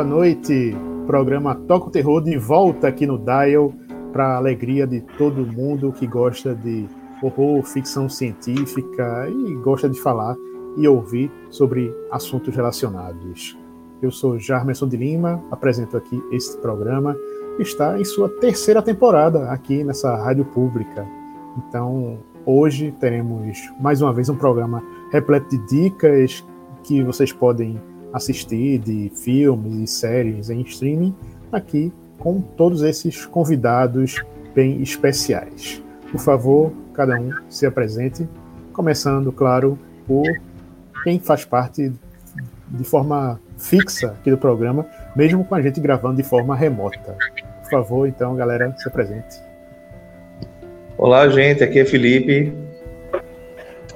Boa noite, programa Toca o Terror de volta aqui no Dial para alegria de todo mundo que gosta de horror, ficção científica e gosta de falar e ouvir sobre assuntos relacionados. Eu sou Jarmerson de Lima, apresento aqui este programa que está em sua terceira temporada aqui nessa rádio pública. Então, hoje teremos mais uma vez um programa repleto de dicas que vocês podem assistir de filmes e séries em streaming aqui com todos esses convidados bem especiais. Por favor, cada um se apresente, começando, claro, por quem faz parte de forma fixa aqui do programa, mesmo com a gente gravando de forma remota. Por favor, então, galera, se apresente. Olá, gente, aqui é Felipe.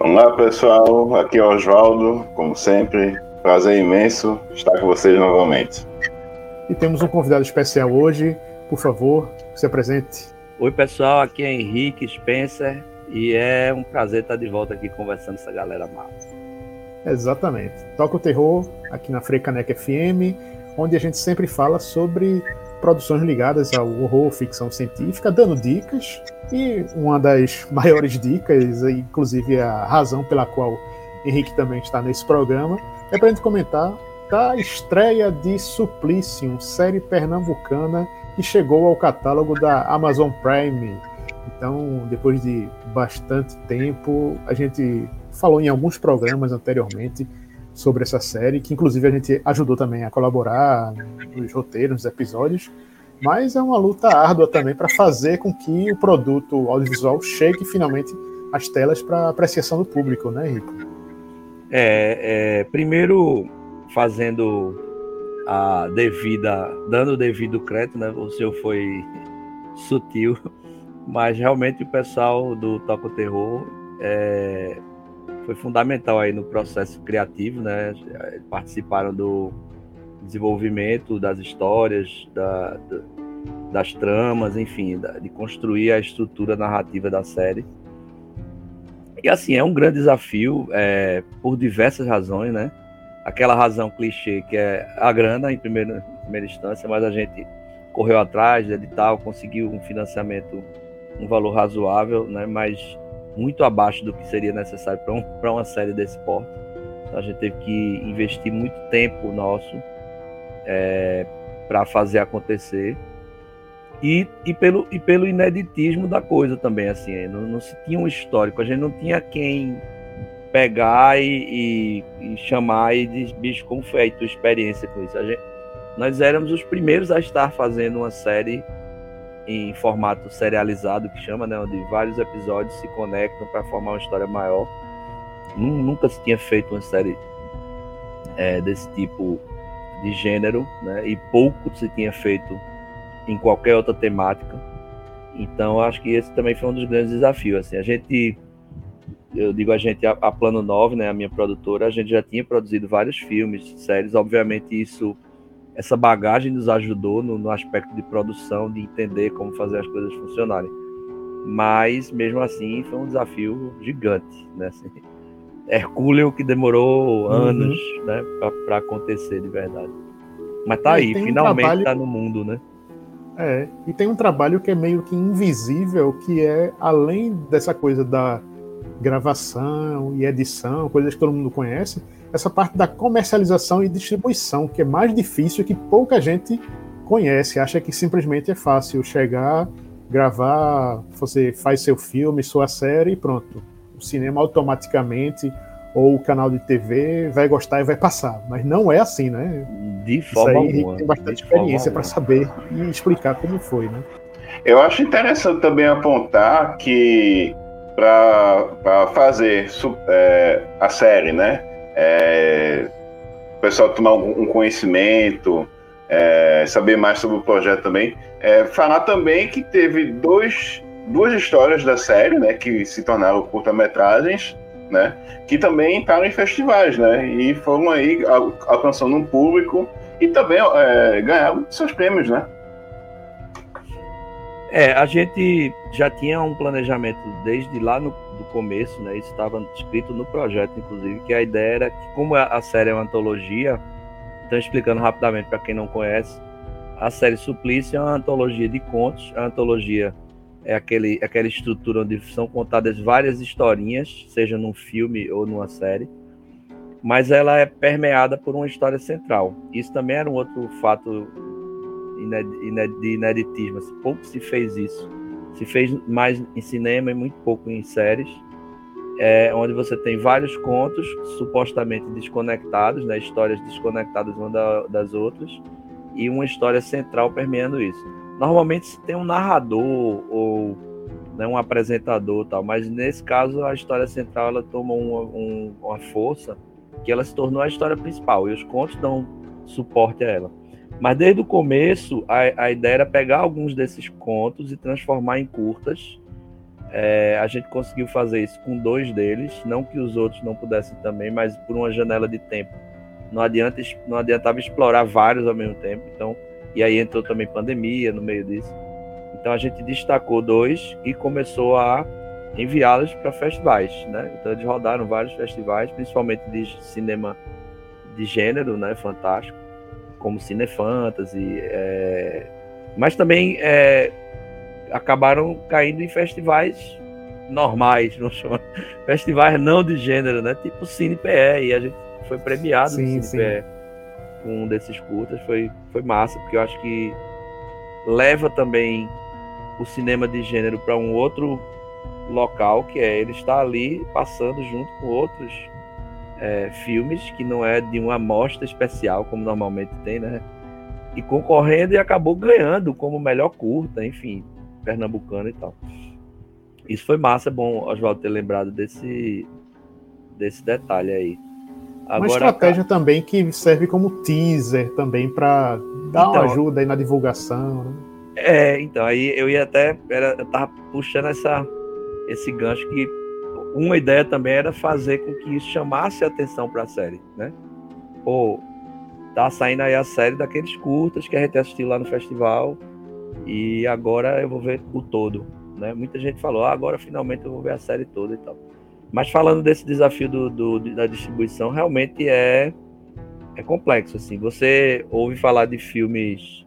Olá, pessoal, aqui é Oswaldo, como sempre, Prazer imenso estar com vocês novamente. E temos um convidado especial hoje. Por favor, se apresente. Oi, pessoal. Aqui é Henrique Spencer. E é um prazer estar de volta aqui conversando com essa galera massa. Exatamente. Toca o terror aqui na Freicaneca FM, onde a gente sempre fala sobre produções ligadas ao horror, ficção científica, dando dicas. E uma das maiores dicas, inclusive a razão pela qual Henrique também está nesse programa, é para a gente comentar da estreia de Suplicium, série pernambucana que chegou ao catálogo da Amazon Prime. Então, depois de bastante tempo, a gente falou em alguns programas anteriormente sobre essa série, que inclusive a gente ajudou também a colaborar nos roteiros, nos episódios. Mas é uma luta árdua também para fazer com que o produto audiovisual chegue finalmente às telas para apreciação do público, né, Rico? É, é, primeiro, fazendo a devida, dando o devido crédito, né? O senhor foi sutil, mas realmente o pessoal do Toco Terror é, foi fundamental aí no processo criativo, né? Participaram do desenvolvimento das histórias, da, das tramas, enfim, da, de construir a estrutura narrativa da série. E assim, é um grande desafio é, por diversas razões, né? Aquela razão clichê que é a grana em primeira, em primeira instância, mas a gente correu atrás de edital, conseguiu um financiamento, um valor razoável, né? Mas muito abaixo do que seria necessário para um, uma série desse porte. Então a gente teve que investir muito tempo nosso é, para fazer acontecer e, e, pelo, e pelo ineditismo da coisa também, assim, não, não se tinha um histórico, a gente não tinha quem pegar e, e, e chamar e dizer, bicho, como foi a experiência com isso? Gente, nós éramos os primeiros a estar fazendo uma série em formato serializado, que chama, né, onde vários episódios se conectam para formar uma história maior. Nunca se tinha feito uma série é, desse tipo de gênero, né, e pouco se tinha feito em qualquer outra temática. Então, acho que esse também foi um dos grandes desafios. Assim, a gente, eu digo a gente, a, a Plano 9, né, a minha produtora, a gente já tinha produzido vários filmes, séries. Obviamente, isso, essa bagagem nos ajudou no, no aspecto de produção, de entender como fazer as coisas funcionarem. Mas, mesmo assim, foi um desafio gigante, né? Assim, Hercúleo que demorou uhum. anos uhum. né, para acontecer de verdade. Mas tá aí, finalmente um trabalho... tá no mundo, né? É, e tem um trabalho que é meio que invisível, que é além dessa coisa da gravação e edição, coisas que todo mundo conhece, essa parte da comercialização e distribuição, que é mais difícil que pouca gente conhece, acha que simplesmente é fácil chegar, gravar, você faz seu filme, sua série e pronto. O cinema automaticamente ou o canal de TV vai gostar e vai passar. Mas não é assim, né? De forma Isso aí, alguma. tem bastante de experiência para saber e explicar como foi, né? Eu acho interessante também apontar que para fazer é, a série, né? É, o pessoal tomar um um conhecimento, é, saber mais sobre o projeto também. É, falar também que teve dois, duas histórias da série, né? Que se tornaram curta-metragens, né? Que também entraram em festivais, né? E foram aí al- alcançando um público e também é, ganharam seus prêmios, né? É, a gente já tinha um planejamento desde lá no do começo, né? Isso estava escrito no projeto, inclusive, que a ideia era que, como a série é uma antologia, então explicando rapidamente para quem não conhece, a série Suplício é uma antologia de contos. A antologia é aquele, aquela estrutura onde são contadas várias historinhas, seja num filme ou numa série, mas ela é permeada por uma história central. Isso também era um outro fato de ineditismo. assim, pouco se fez isso. Se fez mais em cinema e muito pouco em séries, é, onde você tem vários contos supostamente desconectados, né, histórias desconectadas uma da- das outras, e uma história central permeando isso. Normalmente tem um narrador ou né, um apresentador, tal, mas nesse caso a história central ela toma uma, um- uma força que ela se tornou a história principal e os contos dão suporte a ela. Mas desde o começo, a, a ideia era pegar alguns desses contos e transformar em curtas. É, a gente conseguiu fazer isso com dois deles, não que os outros não pudessem também, mas por uma janela de tempo. Não, adianta, não adiantava explorar vários ao mesmo tempo. Então, e aí entrou também pandemia no meio disso. Então a gente destacou dois e começou a enviá-los para festivais, né? Então eles rodaram vários festivais, principalmente de cinema de gênero, né? Fantástico como Cinefantasy, é... mas também é, acabaram caindo em festivais normais, não chama, festivais não de gênero, né? Tipo Cine PE, e a gente foi premiado Sim, no sim. Cine PE com um desses curtas, foi, foi massa, porque eu acho que leva também o cinema de gênero para um outro local, que é ele estar ali passando junto com outros é, filmes que não é de uma amostra especial, como normalmente tem, né? E concorrendo e acabou ganhando como melhor curta, enfim, pernambucano e tal. Isso foi massa, é bom Oswaldo ter lembrado desse, desse detalhe aí. Uma estratégia também que serve como teaser também para dar uma Então- ajuda aí na divulgação. Né? É, então, aí eu ia até. Era, eu tava puxando essa, esse gancho que uma ideia também era fazer com que isso chamasse a atenção para a série, né? Pô, tá saindo aí a série daqueles curtas que a gente assistiu lá no festival e agora eu vou ver o todo, né? Muita gente falou, ah, agora finalmente eu vou ver a série toda e tal. Mas falando desse desafio do, do- da distribuição, realmente é, é complexo, assim. Você ouve falar de filmes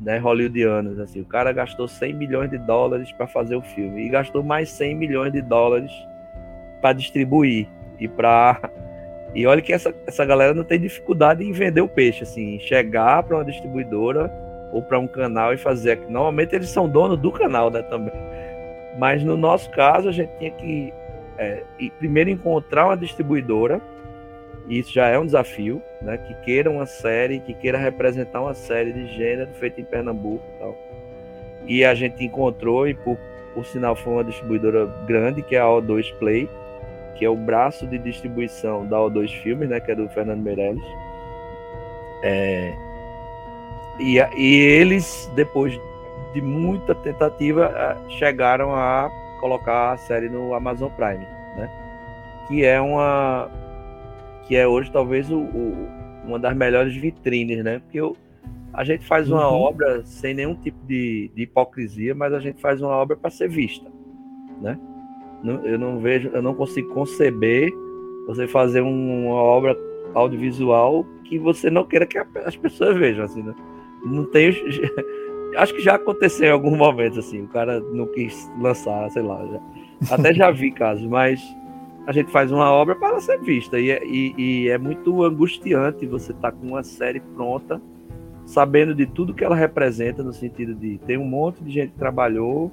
né, hollywoodianos, assim, o cara gastou 100 milhões de dólares para fazer o filme e gastou mais 100 milhões de dólares para distribuir e para e olha que essa, essa galera não tem dificuldade em vender o peixe, assim, chegar para uma distribuidora ou para um canal e fazer. Normalmente eles são donos do canal, né, também. Mas no nosso caso a gente tinha que é, primeiro encontrar uma distribuidora e isso já é um desafio, né? Que queira uma série, que queira representar uma série de gênero feita em Pernambuco e tal. E a gente encontrou, e por, por sinal foi uma distribuidora grande, que é a O2 Play, que é o braço de distribuição da O2 Filmes, né? Que é do Fernando Meirelles. É, e, e eles, depois de muita tentativa, chegaram a colocar a série no Amazon Prime, né? Que é uma que é hoje talvez o, o- uma das melhores vitrines, né? Porque eu- a gente faz uma Uhum. obra sem nenhum tipo de, de hipocrisia, mas a gente faz uma obra para ser vista, né? Não- Eu não vejo, eu não consigo conceber você fazer um- uma obra audiovisual que você não queira que as pessoas vejam, assim, né? Não tem, acho que já aconteceu em algum momento assim, o cara não quis lançar, sei lá, já- até já vi casos, mas a gente faz uma obra para ela ser vista. E é, e- e é muito angustiante você estar com uma série pronta, sabendo de tudo que ela representa, no sentido de tem um monte de gente que trabalhou,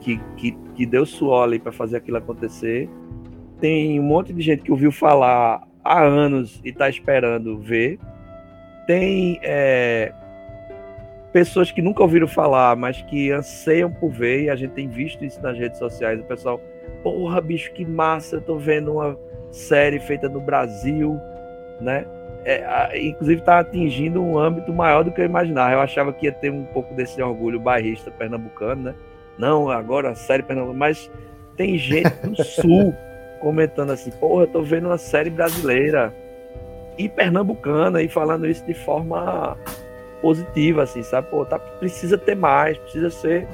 que, que, que deu suor ali para fazer aquilo acontecer, tem um monte de gente que ouviu falar há anos e está esperando ver. Tem é, pessoas que nunca ouviram falar, mas que anseiam por ver, e a gente tem visto isso nas redes sociais. O pessoal, porra, bicho, que massa, eu tô vendo uma série feita no Brasil, né? É, inclusive está atingindo um âmbito maior do que eu imaginava. Eu achava que ia ter um pouco desse orgulho bairrista pernambucano, né? Não, agora a série pernambucana, mas tem gente do sul comentando assim, porra, eu tô vendo uma série brasileira e pernambucana e falando isso de forma positiva, assim, sabe? Pô, tá, precisa ter mais, precisa ser,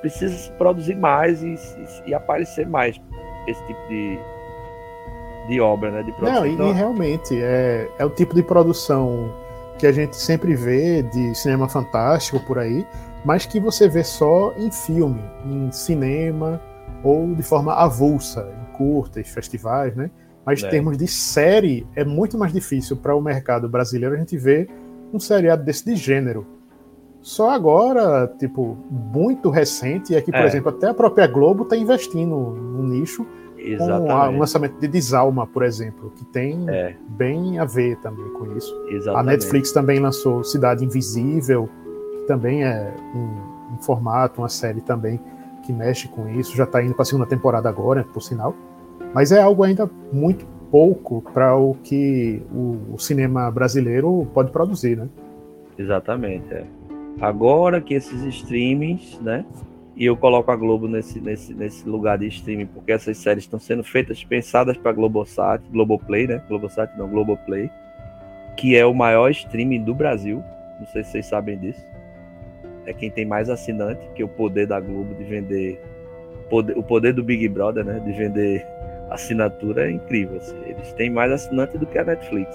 precisa produzir mais e, e, e aparecer mais esse tipo de, de obra, né? De produção. Não, e, então, realmente é, é o tipo de produção que a gente sempre vê de cinema fantástico por aí, mas que você vê só em filme, em cinema ou de forma avulsa, em curtas, festivais, né? Mas é. em termos de série, é muito mais difícil para o mercado brasileiro a gente ver um seriado desse de gênero. Só agora, tipo, muito recente, é que, por é. exemplo, até a própria Globo está investindo no nicho Exatamente. com o lançamento de Desalma, por exemplo, que tem é. bem a ver também com isso. Exatamente. A Netflix também lançou Cidade Invisível, que também é um, um formato, uma série também que mexe com isso. Já está indo para a segunda temporada agora, por sinal. Mas é algo ainda muito pouco para o que o, o, cinema brasileiro pode produzir, né? Exatamente. É. Agora que esses streamings, né? E eu coloco a Globo nesse, nesse, nesse lugar de streaming, porque essas séries estão sendo feitas, pensadas para Globosat, Globoplay, né? Globosat não, Globoplay, que é o maior streaming do Brasil. Não sei se vocês sabem disso. É quem tem mais assinante, que é o poder da Globo de vender. Poder, o poder do Big Brother, né? De vender assinatura é incrível. Assim. Eles têm mais assinante do que a Netflix.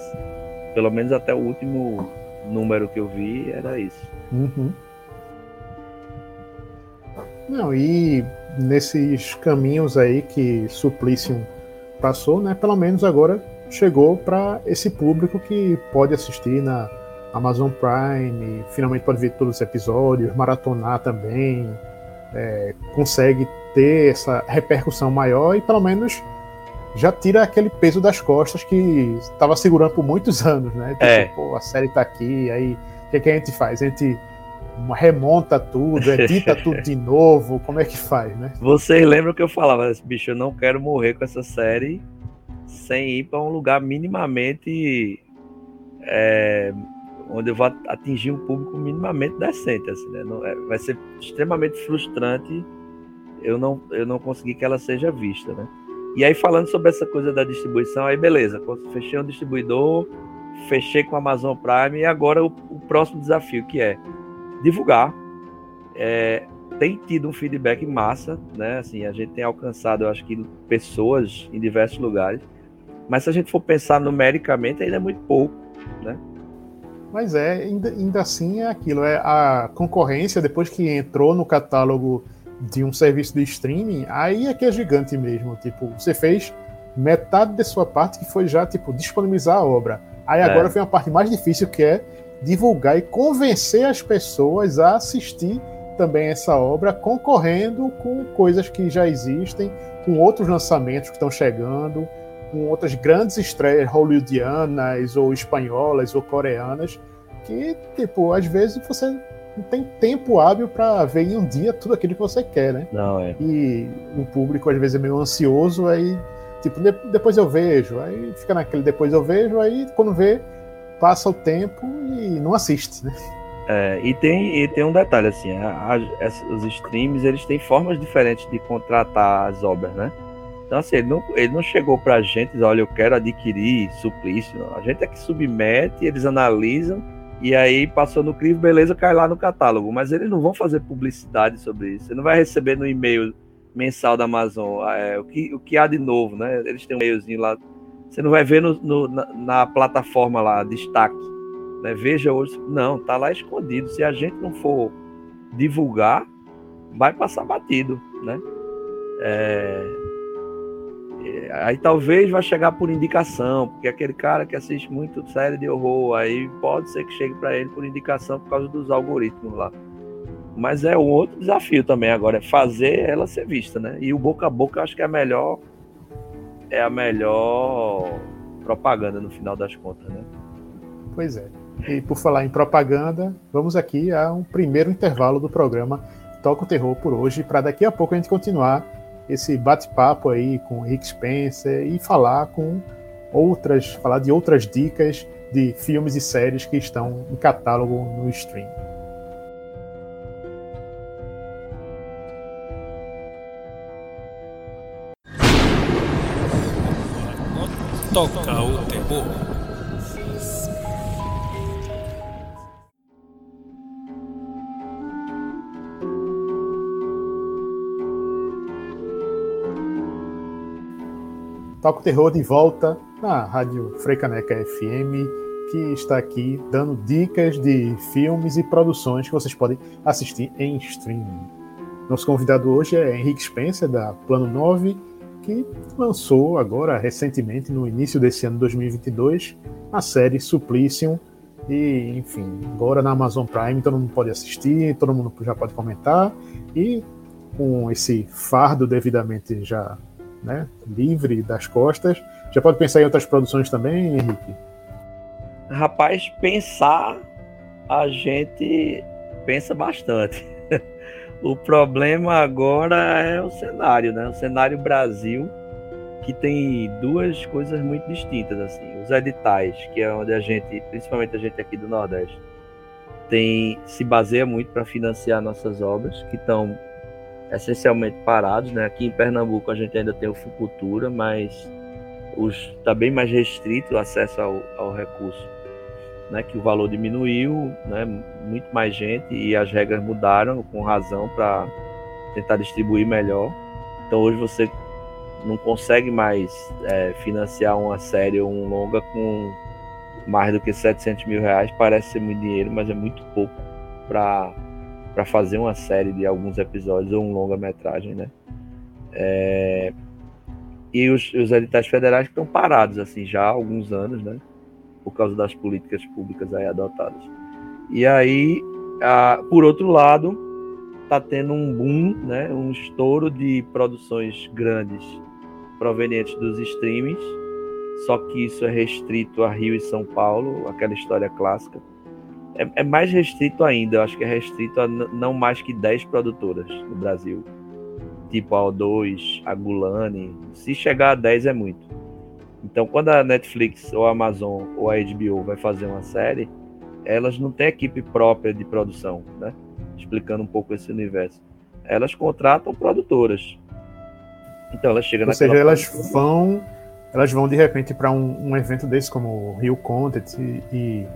Pelo menos até o último número que eu vi era isso. Uhum. Não, e nesses caminhos aí que Suplício passou, né? Pelo menos agora chegou para esse público que pode assistir na Amazon Prime, finalmente pode ver todos os episódios, maratonar também, é, consegue ter essa repercussão maior e pelo menos já tira aquele peso das costas que estava segurando por muitos anos, né? Tipo, é. pô, a série tá aqui, aí o que, que, a gente faz? A gente remonta tudo, edita tudo de novo, como é que faz, né? Vocês lembram que eu falava, bicho, eu não quero morrer com essa série sem ir para um lugar minimamente é, onde eu vou atingir um público minimamente decente, assim, né? Não, é, vai ser extremamente frustrante eu não, eu não conseguir que ela seja vista, né? E aí, falando sobre essa coisa da distribuição, aí beleza, fechei um distribuidor, fechei com a Amazon Prime, e agora o, o próximo desafio, que é divulgar. É, tem tido um feedback massa, né? Assim, a gente tem alcançado, eu acho que, pessoas em diversos lugares. Mas se a gente for pensar numericamente, ainda é muito pouco, né? Mas é, ainda, ainda assim é aquilo, é a concorrência, depois que entrou no catálogo de um serviço de streaming, aí é que é gigante mesmo. Tipo, você fez metade da sua parte que foi já, tipo, disponibilizar a obra. Aí é. agora vem a parte mais difícil que é divulgar e convencer as pessoas a assistir também essa obra, concorrendo com coisas que já existem, com outros lançamentos que estão chegando, com outras grandes estreias hollywoodianas, ou espanholas, ou coreanas, que, tipo, às vezes você não tem tempo hábil para ver em um dia tudo aquilo que você quer, né? Não, é. E o público às vezes é meio ansioso, aí, tipo, depois eu vejo, aí fica naquele depois eu vejo, aí quando vê, passa o tempo e não assiste, né? É, e tem, e tem um detalhe assim, a, a, os streams eles têm formas diferentes de contratar as obras, né? Então assim, ele não, ele não chegou pra gente e olha, eu quero adquirir suplício. A gente é que submete, eles analisam e aí passou no crivo, beleza, cai lá no catálogo. Mas eles não vão fazer publicidade sobre isso. Você não vai receber no e-mail mensal da Amazon é, o, que, o que há de novo, né? Eles têm um e-mailzinho lá. Você não vai ver no, no na, na, plataforma lá, destaque. Né? Veja hoje. Não, tá lá escondido. Se a gente não for divulgar, vai passar batido, né? É, aí talvez vai chegar por indicação, porque aquele cara que assiste muito série de horror, aí pode ser que chegue para ele por indicação por causa dos algoritmos lá. Mas é um outro desafio também agora, é fazer ela ser vista, né? E o boca a boca acho que é a melhor é a melhor propaganda no final das contas, né? Pois é. E por falar em propaganda, vamos aqui a um primeiro intervalo do programa Toca o Terror por hoje, para daqui a pouco a gente continuar esse bate-papo aí com o Rick Spencer e falar com outras, falar de outras dicas de filmes e séries que estão em catálogo no stream. Toca o terror. Toca o Terror de volta na Rádio Freicaneca FM, que está aqui dando dicas de filmes e produções que vocês podem assistir em streaming. Nosso convidado hoje é Henrique Spencer, da Plano 9, que lançou agora, recentemente, no início desse ano 2022, a série Suplicium. E, enfim, agora na Amazon Prime todo mundo pode assistir, todo mundo já pode comentar. E com esse fardo devidamente já né, livre das costas. Já pode pensar em outras produções também, Henrique? Rapaz, pensar, a gente pensa bastante. o problema agora é o cenário, né? O cenário Brasil, que tem duas coisas muito distintas, assim. Os editais, que é onde a gente, principalmente a gente aqui do Nordeste, tem se baseia muito para financiar nossas obras, que estão essencialmente parados, né? Aqui em Pernambuco a gente ainda tem o Fucultura, mas está bem mais restrito o acesso ao, ao, recurso, né? Que o valor diminuiu, né? Muito mais gente e as regras mudaram com razão para tentar distribuir melhor. Então hoje você não consegue mais é, financiar uma série ou um longa com mais do que 700 mil reais. Parece ser muito dinheiro, mas é muito pouco para para fazer uma série de alguns episódios ou um longa-metragem, né? É... E os, os editais federais estão parados, assim, já há alguns anos, né? Por causa das políticas públicas aí adotadas. E aí, a, por outro lado, está tendo um boom, né? Um estouro de produções grandes provenientes dos streamings, só que isso é restrito a Rio e São Paulo, aquela história clássica é, é, mais restrito ainda, eu acho que é restrito a não mais que 10 produtoras no Brasil. Tipo a O2, a Gulani. Se chegar a 10 é muito. Então, quando a Netflix ou a Amazon ou a HBO vai fazer uma série, elas não têm equipe própria de produção, né? Explicando um pouco esse universo. Elas contratam produtoras. Então, elas chegam Ou seja, elas vão, elas vão de repente para um, um, evento desse como o Rio Content e, e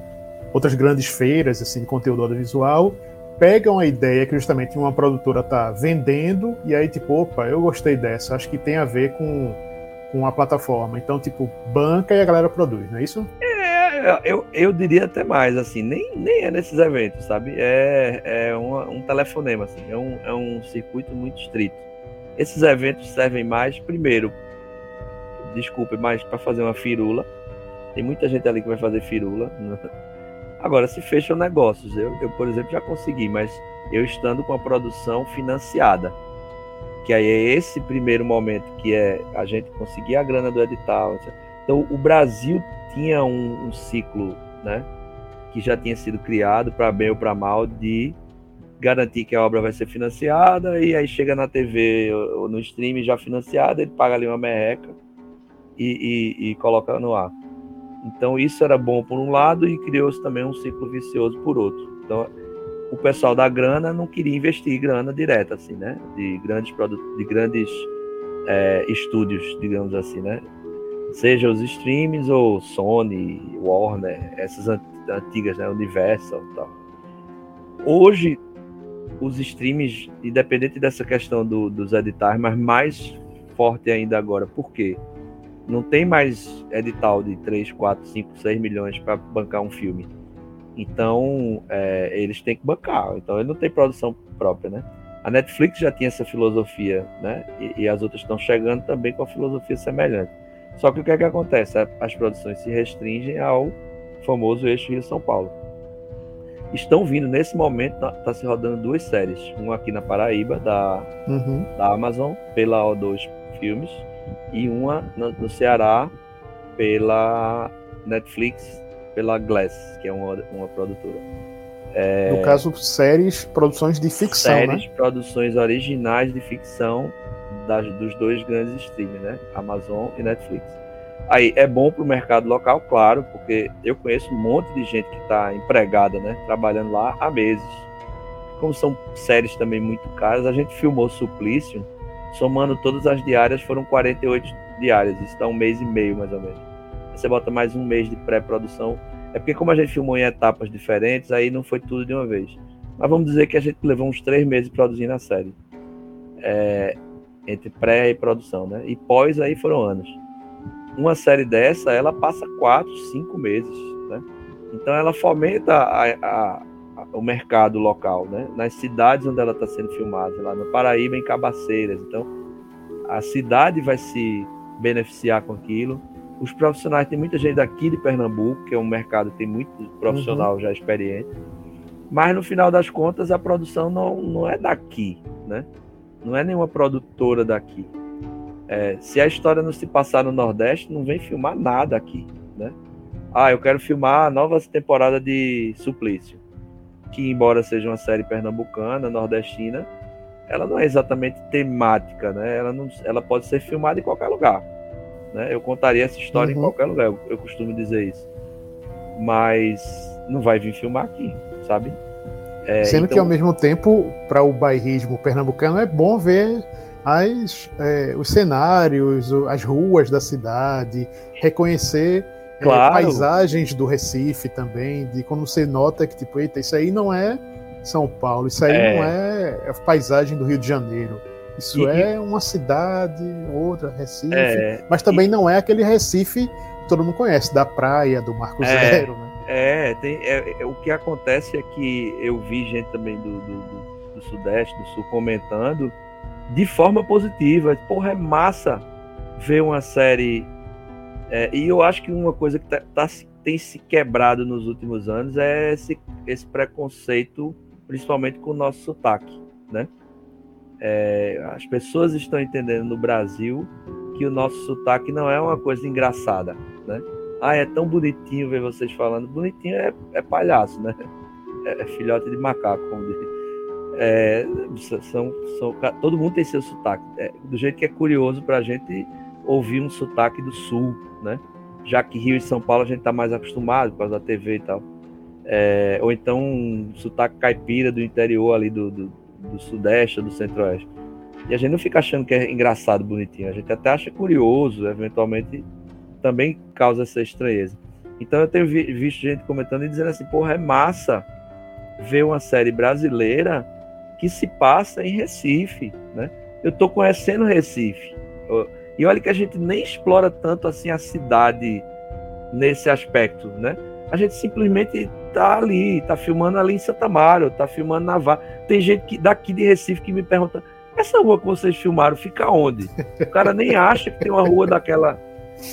outras grandes feiras assim, de conteúdo audiovisual, pegam a ideia que justamente uma produtora está vendendo, e aí, tipo, opa, eu gostei dessa, acho que tem a ver com, com a plataforma. Então, tipo, banca e a galera produz, não é isso? É, eu, eu diria até mais, assim, nem, nem é nesses eventos, sabe? É, é um telefonema, assim, é um, é um circuito muito estrito. Esses eventos servem mais, primeiro, desculpe, mais para fazer uma firula. Tem muita gente ali que vai fazer firula. Agora, se fecham negócios, eu, eu, por exemplo, já consegui, mas eu estando com a produção financiada, que aí é esse primeiro momento que é a gente conseguir a grana do edital. Então, o Brasil tinha um, um ciclo, né, que já tinha sido criado para bem ou para mal de garantir que a obra vai ser financiada e aí chega na TV ou no streaming já financiada, ele paga ali uma merreca e, e, e coloca no ar. Então isso era bom por um lado e criou-se também um ciclo vicioso por outro. Então o pessoal da grana não queria investir grana direta assim, né? De grandes produtos, de grandes é, estúdios, digamos assim, né? Seja os streams ou Sony, Warner, essas antigas, né? Universal, tal. Hoje os streams, independente dessa questão do, dos editais, mas mais forte ainda agora, por quê? Não tem mais edital de 3, 4, 5, 6 milhões para bancar um filme. Então, é, eles têm que bancar. Então, ele não tem produção própria, né? A Netflix já tinha essa filosofia, né? E, e as outras estão chegando também com a filosofia semelhante. Só que o que é que acontece? As produções se restringem ao famoso eixo Rio-São Paulo. Estão vindo, nesse momento, está tá se rodando duas séries. Uma aqui na Paraíba, da, uhum. da Amazon, pela O2 Filmes, e uma no, Ceará pela Netflix, pela Glass, que é uma, uma produtora. É, no caso, séries, produções de ficção, séries, né? produções originais de ficção das, dos dois grandes streams, né? Amazon e Netflix. Aí é bom para o mercado local, claro, porque eu conheço um monte de gente que está empregada, né? Trabalhando lá há meses. Como são séries também muito caras, a gente filmou Suplício, somando todas as diárias, foram 48 diárias. Isso dá um mês e meio, mais ou menos. Você bota mais um mês de pré-produção é porque como a gente filmou em etapas diferentes, aí não foi tudo de uma vez. Mas vamos dizer que a gente levou uns três meses produzindo a série. É, entre pré e produção, né? E pós aí foram anos. Uma série dessa, ela passa quatro, cinco meses, né? Então ela fomenta a, a, o mercado local, né? Nas cidades onde ela está sendo filmada, lá no Paraíba, em Cabaceiras. Então a cidade vai se beneficiar com aquilo os profissionais, tem muita gente daqui de Pernambuco, que é um mercado que tem muito profissional uhum. já experiente. Mas no final das contas, a produção não, não é daqui, né? Não é nenhuma produtora daqui. É, se a história não se passar no Nordeste, não vem filmar nada aqui, né? Ah, eu quero filmar a nova temporada de Suplício, que embora seja uma série pernambucana, nordestina, ela não é exatamente temática, né? Ela, não, ela pode ser filmada em qualquer lugar. Né? Eu contaria essa história uhum. em qualquer lugar, eu, eu, costumo dizer isso. Mas não vai vir filmar aqui, sabe? É, Sendo então... que ao mesmo tempo, para o bairrismo pernambucano, é bom ver as, é, os cenários, as ruas da cidade, reconhecer claro. é, paisagens do Recife também, de quando você nota que, tipo, eita, isso aí não é São Paulo, isso aí é. não é a paisagem do Rio de Janeiro. Isso e, é uma cidade, outra, Recife. É, mas também e, não é aquele Recife que todo mundo conhece, da praia, do Marco é, Zero, né? É, tem, é, é, o que acontece é que eu vi gente também do, do, do, do Sudeste, do Sul, comentando de forma positiva. Porra, é massa ver uma série. É, e eu acho que uma coisa que tá, tá, tem se quebrado nos últimos anos é esse, esse preconceito, principalmente com o nosso sotaque, né? é, as pessoas estão entendendo no Brasil que o nosso sotaque não é uma coisa engraçada, né? Ah, é tão bonitinho ver vocês falando. Bonitinho é, é palhaço, né? É, é, filhote de macaco, como diz. É, são, são, todo mundo tem seu sotaque. É, do jeito que é curioso para a gente ouvir um sotaque do sul, né? Já que Rio e São Paulo a gente está mais acostumado por causa da TV e tal. É, ou então um sotaque caipira do interior ali do, do do Sudeste ou do Centro-Oeste. E a gente não fica achando que é engraçado, bonitinho. A gente até acha curioso, eventualmente também causa essa estranheza. Então eu tenho vi visto gente comentando e dizendo assim, porra, é massa ver uma série brasileira que se passa em Recife, né? Eu tô conhecendo Recife. E olha que a gente nem explora tanto assim a cidade nesse aspecto, né? A gente simplesmente tá ali, tá filmando ali em Santa Mário, tá filmando na Vá. Tem gente que, daqui de Recife que me pergunta: essa rua que vocês filmaram fica onde? O cara nem acha que tem uma rua daquela,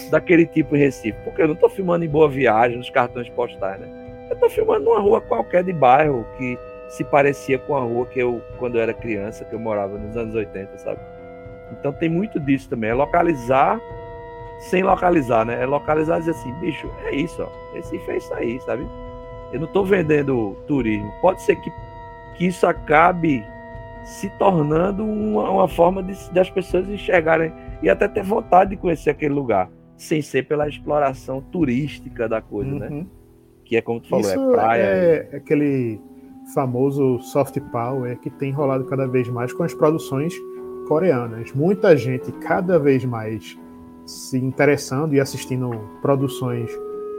daquele tipo em Recife, porque eu não tô filmando em Boa Viagem, nos cartões postais, né? Eu tô filmando numa rua qualquer de bairro que se parecia com a rua que eu, quando eu era criança, que eu morava nos anos 80, sabe? Então tem muito disso também, é localizar sem localizar, né? É localizar e dizer assim, bicho, é isso, ó. Recife é isso aí, sabe? Eu não estou vendendo turismo. Pode ser que, que isso acabe se tornando uma, uma forma de, das pessoas enxergarem e até ter vontade de conhecer aquele lugar, sem ser pela exploração turística da coisa, né? uhum. né? Que é como tu falou, é isso é praia. É aquele famoso soft power que tem rolado cada vez mais com as produções coreanas. Muita gente cada vez mais se interessando e assistindo produções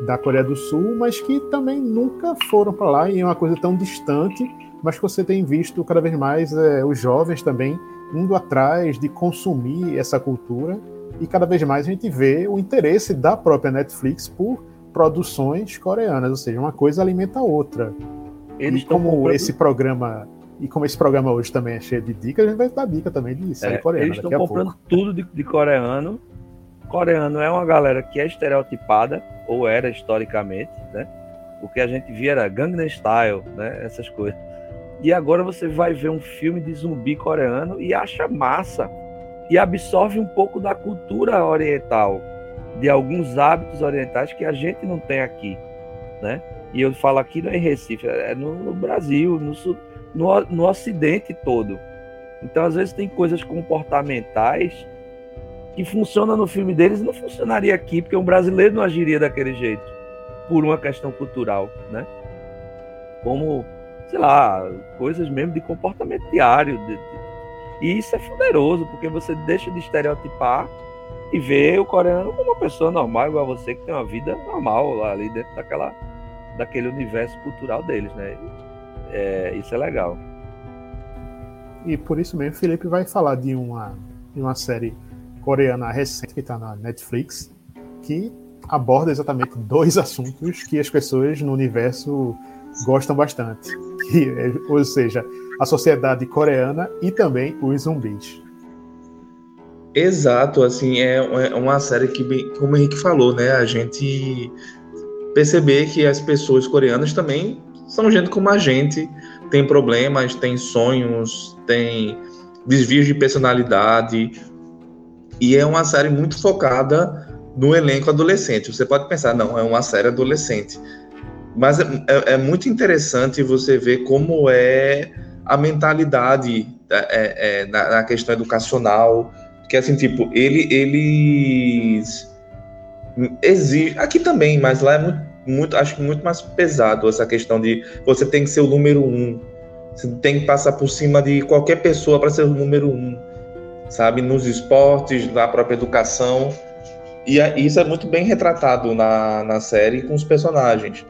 da Coreia do Sul, mas que também nunca foram para lá e é uma coisa tão distante, mas que você tem visto cada vez mais é, os jovens também indo atrás de consumir essa cultura e cada vez mais a gente vê o interesse da própria Netflix por produções coreanas, ou seja, uma coisa alimenta a outra. Eles e como comprando... esse programa e como esse programa hoje também é cheio de dicas, a gente vai dar dica também de série é, coreana. Eles estão comprando tudo de, de coreano coreano é uma galera que é estereotipada, ou era historicamente, né? O que a gente via era Gangnam Style, né? Essas coisas. E agora você vai ver um filme de zumbi coreano e acha massa. e absorve um pouco da cultura oriental, de alguns hábitos orientais que a gente não tem aqui, né? E eu falo aqui não é em Recife, é no, no Brasil, no, no, no Ocidente todo. Então, às vezes, tem coisas comportamentais que funcionam no filme deles e não funcionaria aqui, porque um brasileiro não agiria daquele jeito, por uma questão cultural, né? Como, sei lá, coisas mesmo de comportamento diário. De, de... E isso é poderoso, porque você deixa de estereotipar e vê o coreano como uma pessoa normal, igual a você, que tem uma vida normal lá ali dentro daquela, daquele universo cultural deles, né? É, isso é legal. E por isso mesmo, Felipe vai falar de uma, de uma série coreana recente que está na Netflix, que aborda exatamente dois assuntos que as pessoas no universo gostam bastante. Que, é, ou seja, a sociedade coreana e também os zumbis. Exato, assim, é, é uma série que, como o Henrique falou, né, a gente perceber que as pessoas coreanas também são gente como a gente, tem problemas, tem sonhos, tem desvios de personalidade, e é uma série muito focada no elenco adolescente. Você pode pensar, não, é uma série adolescente. Mas é, é, é muito interessante você ver como é a mentalidade é, é, na, na, questão educacional, que assim, tipo, ele, eles exigem, aqui também, mas lá é muito muito, acho muito mais pesado essa questão de você tem que ser o número um. Você tem que passar por cima de qualquer pessoa para ser o número um, sabe? Nos esportes, na própria educação. E isso é muito bem retratado na, na série com os personagens,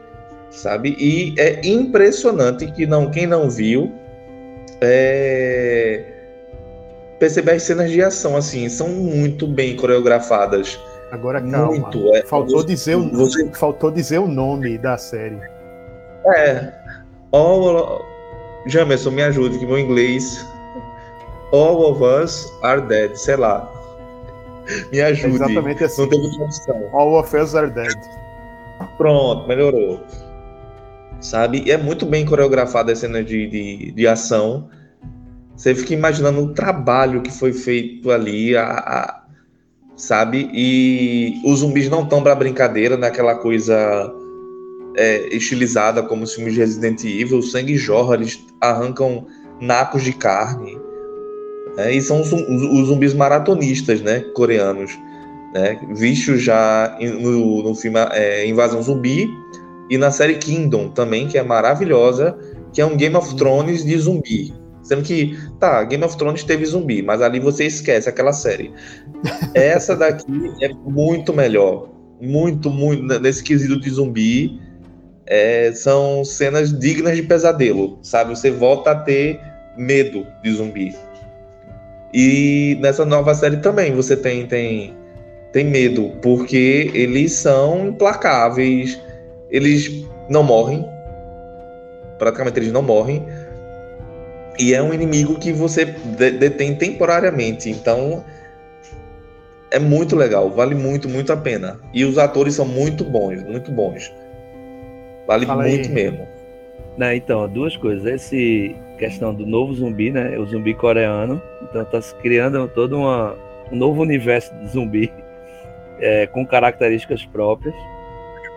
sabe? E é impressionante que não, quem não viu é... perceber as cenas de ação, assim, são muito bem coreografadas Agora calma. Muito, é, faltou, dizer o, você... faltou dizer o nome da série. É. All, Jamerson, me ajude, que meu inglês. All of us are dead, sei lá. Me ajude. É exatamente assim. Não teve tradução. All of us are dead. Pronto, melhorou. Sabe? E é muito bem coreografada a cena de, de, de ação. Você fica imaginando o trabalho que foi feito ali, a, a sabe? E os zumbis não estão para brincadeira naquela coisa é, estilizada como os filmes de Resident Evil. O sangue jorra, eles arrancam nacos de carne. Né? E são os, os, zumbis maratonistas, né? Coreanos. Né? Vistos já no, no filme é, Invasão Zumbi e na série Kingdom também, que é maravilhosa, que é um Game of Thrones de zumbi. Sendo que, tá, Game of Thrones teve zumbi, mas ali você esquece aquela série. Essa daqui é muito melhor. Muito, muito. Nesse quesito de zumbi, é, são cenas dignas de pesadelo, sabe? Você volta a ter medo de zumbi. E nessa nova série também você tem, tem, tem medo, porque eles são implacáveis, eles não morrem, praticamente eles não morrem, e é um inimigo que você detém temporariamente. Então é muito legal, vale muito, muito a pena. E os atores são muito bons, muito bons. Vale Fala muito aí. mesmo. Né, então, duas coisas. Esse questão do novo zumbi, né? O zumbi coreano. Então tá se criando todo uma, um novo universo de zumbi é, com características próprias.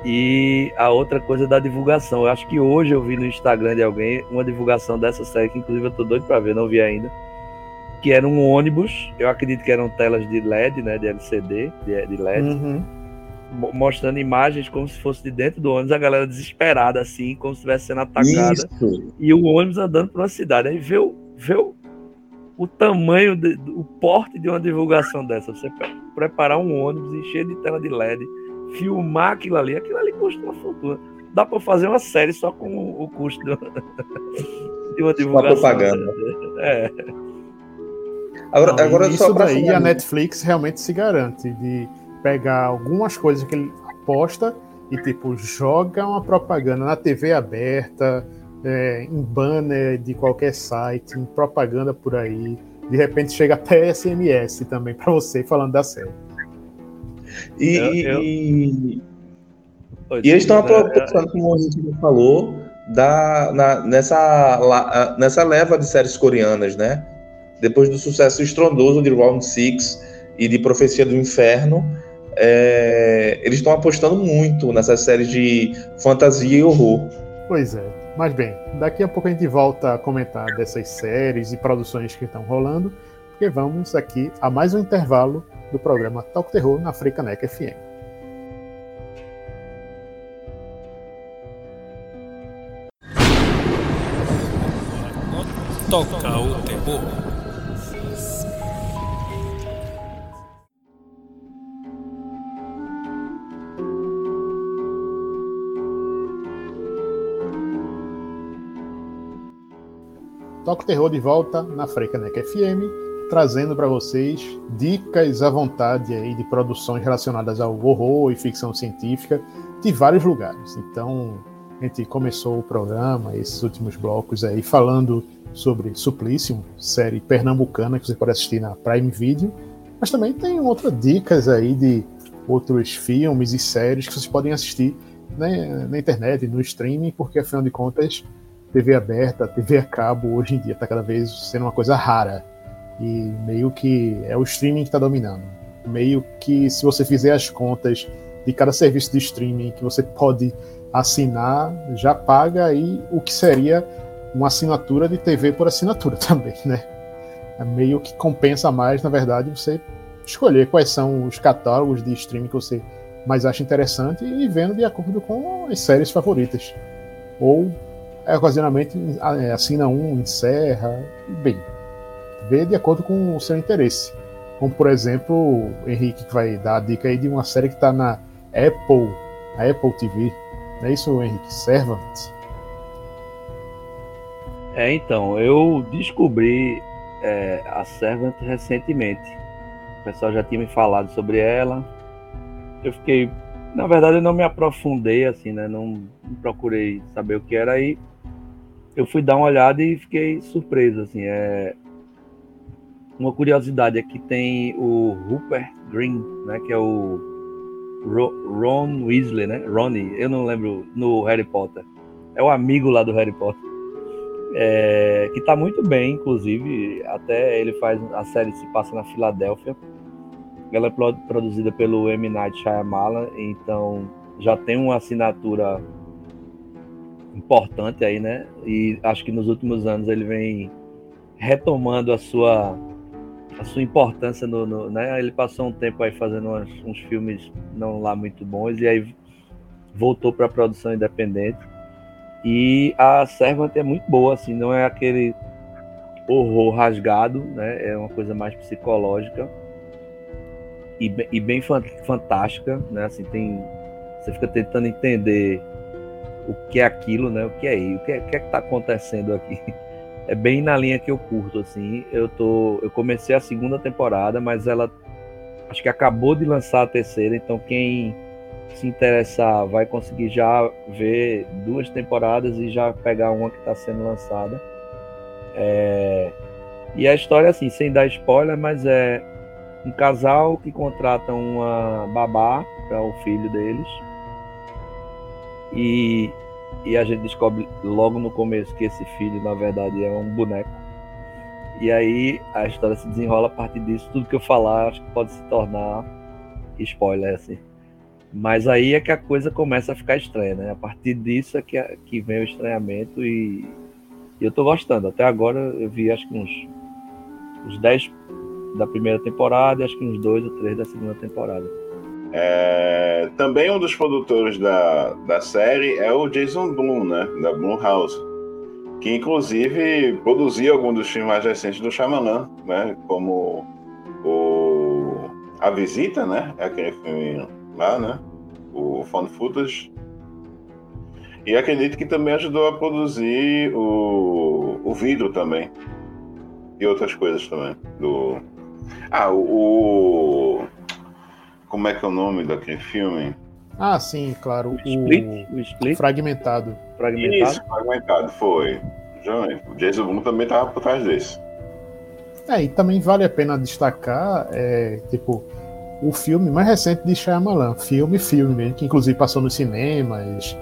E a outra coisa da divulgação. Eu acho que hoje eu vi no Instagram de alguém uma divulgação dessa série, que inclusive eu tô doido pra ver, não vi ainda. Que era um ônibus, eu acredito que eram telas de LED, né? De LCD, de, LED. Uhum. Mostrando imagens como se fosse de dentro do ônibus, a galera desesperada, assim, como se estivesse sendo atacada. Isso. E o ônibus andando por uma cidade. Aí vê o, vê o, o tamanho, de, o porte de uma divulgação dessa. Você preparar um ônibus encher de tela de LED filmar aquilo ali, aquilo ali custa uma fortuna. Dá para fazer uma série só com o custo de uma divulgação. Uma propaganda. É. Agora, Não, agora isso daí a Netflix realmente se garante de pegar algumas coisas que ele aposta e tipo joga uma propaganda na TV aberta, é, em banner de qualquer site, em propaganda por aí. De repente chega até SMS também para você falando da série. E, eu, eu... e, e eles estão aproveitando, como a gente falou, da, na, nessa, la, nessa leva de séries coreanas, né? depois do sucesso estrondoso de Round Six e de Profecia do Inferno, é, eles estão apostando muito nessas séries de fantasia e horror. Pois é. Mas bem, daqui a pouco a gente volta a comentar dessas séries e produções que estão rolando, porque vamos aqui a mais um intervalo do programa Talk Terror na Frecanec FM. Toca o terror. Toca o Terror de volta na Frecanec FM, trazendo para vocês dicas à vontade aí de produções relacionadas ao horror e ficção científica de vários lugares. Então, a gente começou o programa, esses últimos blocos aí, falando sobre Suplício, série pernambucana que você pode assistir na Prime Video, mas também tem outras dicas aí de outros filmes e séries que vocês podem assistir né, na internet, no streaming, porque afinal de contas TV aberta, TV a cabo, hoje em dia está cada vez sendo uma coisa rara. E meio que é o streaming que está dominando. Meio que se você fizer as contas de cada serviço de streaming que você pode assinar, já paga aí o que seria uma assinatura de TV por assinatura também, né? É meio que compensa mais, na verdade, você escolher quais são os catálogos de streaming que você mais acha interessante e vendo de acordo com as séries favoritas. Ou ocasionalmente assina um, encerra, bem, vê de acordo com o seu interesse. Como, por exemplo, o Henrique que vai dar a dica aí de uma série que está na Apple, a Apple TV. Não é isso, Henrique? Servant. É, então, eu descobri é, a Servant recentemente. O pessoal já tinha me falado sobre ela. Eu fiquei. Na verdade, eu não me aprofundei, assim, né? Não, não procurei saber o que era aí eu fui dar uma olhada e fiquei surpreso, assim, é uma curiosidade é que tem o Rupert Green, né, que é o Ron Weasley, né, Ronnie, eu não lembro no Harry Potter, é o amigo lá do Harry Potter, é, que tá muito bem, inclusive, até ele faz a série se passa na Filadélfia, ela é produzida pelo M. Night Shyamalan, então já tem uma assinatura importante aí, né? E acho que nos últimos anos ele vem retomando a sua a sua importância no, no né? Ele passou um tempo aí fazendo uns, filmes não lá muito bons e aí voltou para a produção independente. E a Servant é muito boa, assim, não é aquele horror rasgado, né? É uma coisa mais psicológica e, e bem fantástica, né? Assim, tem você fica tentando entender o que é aquilo, né? O que é aí, o que é, o que é que tá acontecendo aqui. É bem na linha que eu curto, assim. Eu tô, eu comecei a segunda temporada, mas ela acho que acabou de lançar a terceira, então quem se interessar vai conseguir já ver duas temporadas e já pegar uma que está sendo lançada. É... E a história, assim, sem dar spoiler, mas é um casal que contrata uma babá para o filho deles e, e a gente descobre logo no começo que esse filho, na verdade, é um boneco. E aí a história se desenrola a partir disso. Tudo que eu falar acho que pode se tornar spoiler, assim. Mas aí é que a coisa começa a ficar estranha, né? A partir disso é que, que vem o estranhamento e, e eu tô gostando. Até agora eu vi acho que uns, uns 10 da primeira temporada acho que uns 2 ou 3 da segunda temporada. É, também um dos produtores da, da série é o Jason Blum, né, da Blumhouse, que inclusive produziu alguns dos filmes mais recentes do Shyamalan, né, como o A Visita, né, é aquele filme lá, né, o Found Footage, e acredito que também ajudou a produzir o, o Vidro também, e outras coisas também, do... Ah, o como é que é o nome daquele filme? Ah, sim, claro. O, Split, o Split. Fragmentado. Fragmentado? Isso, fragmentado, foi. O Jason Blum também estava por trás desse. É, e também vale a pena destacar, é, tipo, o filme mais recente de Shyamalan, filme, filme mesmo, que inclusive passou nos cinemas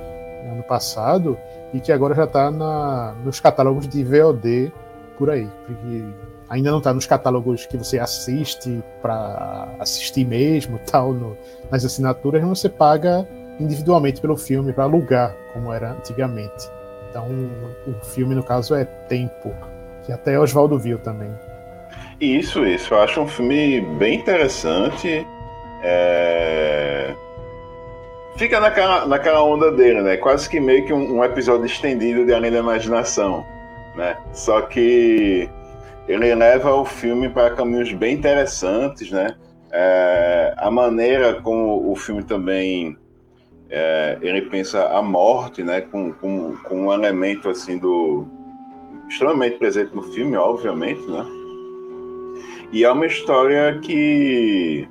ano passado e que agora já está nos catálogos de VOD por aí, porque ainda não está nos catálogos que você assiste para assistir mesmo, tal, no, nas assinaturas, você paga individualmente pelo filme para alugar, como era antigamente. Então, o filme, no caso, é Tempo, que até Oswaldo viu também. Isso, isso. Eu acho um filme bem interessante. É... Fica naquela, naquela onda dele, né? Quase que meio que um, um episódio estendido de Além da Imaginação, né? Só que ele leva o filme para caminhos bem interessantes, né? É... a maneira como o filme também é, ele pensa a morte, né, com, com, com um elemento assim do extremamente presente no filme, obviamente, né? E é uma história que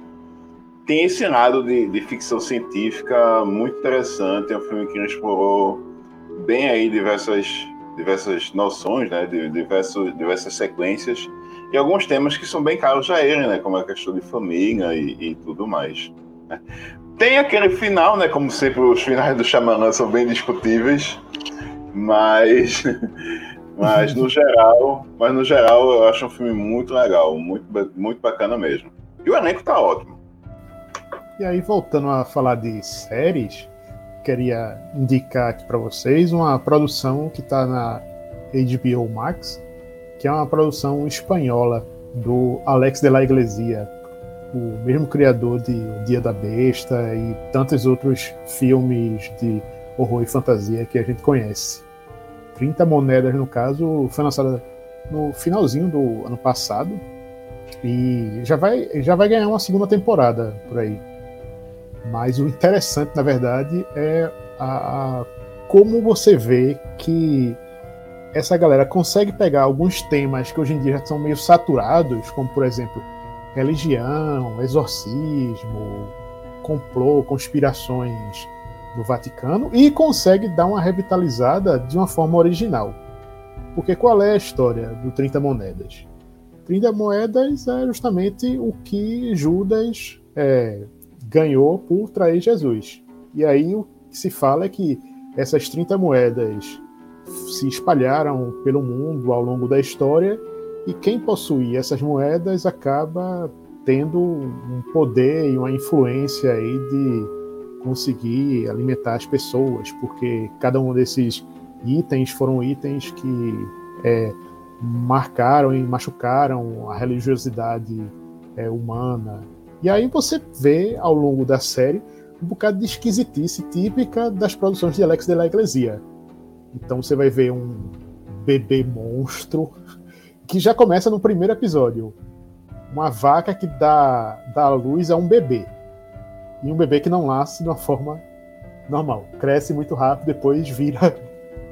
tem esse lado de, de ficção científica muito interessante. É um filme que explorou bem aí diversas diversas noções, né, de diversos, diversas sequências e alguns temas que são bem caros a ele, né, como a questão de família e, e tudo mais. Tem aquele final, né? Como sempre, os finais do Xamanã são bem discutíveis, mas, mas no geral, mas no geral eu acho um filme muito legal, muito, muito bacana mesmo. E o elenco tá ótimo. E aí, voltando a falar de séries, queria indicar aqui para vocês uma produção que está na HBO Max, que é uma produção espanhola do Alex de la Iglesia, o mesmo criador de O Dia da Besta e tantos outros filmes de horror e fantasia que a gente conhece. 30 moedas, no caso, foi lançada no finalzinho do ano passado e já vai, já vai ganhar uma segunda temporada por aí. Mas o interessante, na verdade, é a, a como você vê que essa galera consegue pegar alguns temas que hoje em dia já são meio saturados, como por exemplo religião, exorcismo, complô, conspirações no Vaticano e consegue dar uma revitalizada de uma forma original. Porque qual é a história do 30 moedas? 30 moedas é justamente o que Judas é, ganhou por trair Jesus. E aí o que se fala é que essas 30 moedas se espalharam pelo mundo ao longo da história e quem possui essas moedas acaba tendo um poder e uma influência aí de conseguir alimentar as pessoas, porque cada um desses itens foram itens que é, marcaram e machucaram a religiosidade é, humana. E aí você vê ao longo da série um bocado de esquisitice típica das produções de Alex de la Iglesia. Então você vai ver um bebê monstro que já começa no primeiro episódio. Uma vaca que dá, dá luz a um bebê. E um bebê que não nasce de uma forma normal. Cresce muito rápido, depois vira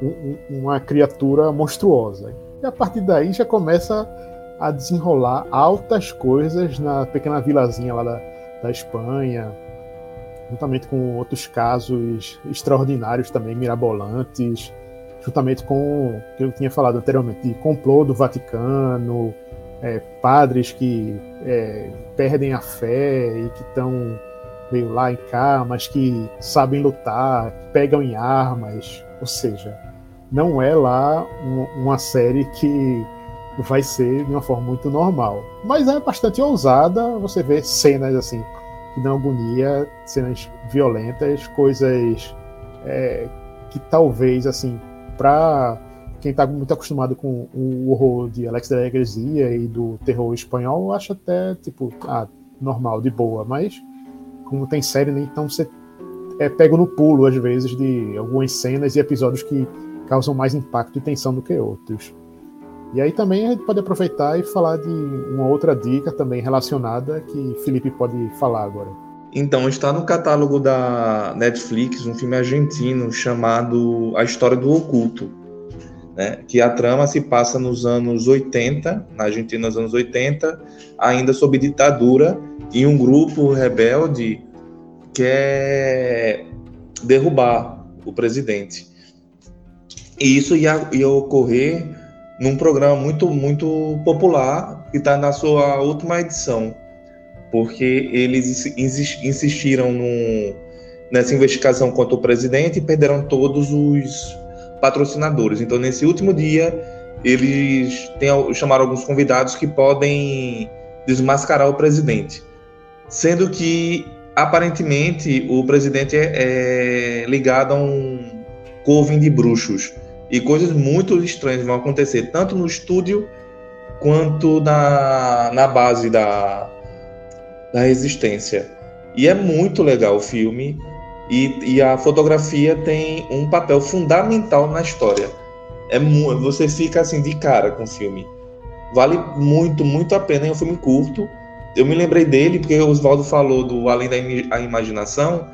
um, um, uma criatura monstruosa. E a partir daí já começa a desenrolar altas coisas na pequena vilazinha lá da, da Espanha, juntamente com outros casos extraordinários também, mirabolantes juntamente com o que eu tinha falado anteriormente, complô do Vaticano, é, padres que é, perdem a fé e que estão meio lá em cá, mas que sabem lutar, pegam em armas, ou seja, não é lá um, uma série que vai ser de uma forma muito normal, mas é bastante ousada. Você vê cenas assim que dão agonia, cenas violentas, coisas é, que talvez assim para quem está muito acostumado com o horror de Alex da Igreja e do terror espanhol, acha até, tipo, ah, normal, de boa. Mas, como tem série, né, então você é pego no pulo, às vezes, de algumas cenas e episódios que causam mais impacto e tensão do que outros. E aí também a gente pode aproveitar e falar de uma outra dica também relacionada que Felipe pode falar agora. Então, está no catálogo da Netflix um filme argentino chamado A História do Oculto, né? que a trama se passa nos anos 80, na Argentina nos anos 80, ainda sob ditadura, e um grupo rebelde quer derrubar o presidente. E isso ia, ia ocorrer num programa muito, muito popular, que está na sua última edição porque eles insistiram nessa investigação contra o presidente e perderam todos os patrocinadores. Então, nesse último dia, eles têm, chamaram alguns convidados que podem desmascarar o presidente. Sendo que, aparentemente, o presidente é, é ligado a um coven de bruxos. E coisas muito estranhas vão acontecer, tanto no estúdio quanto na, na base da, da resistência. E é muito legal o filme. E, e a fotografia tem um papel fundamental na história. É você fica assim de cara com o filme. Vale muito, muito a pena. É um filme curto. Eu me lembrei dele porque o Oswaldo falou do Além da Imaginação.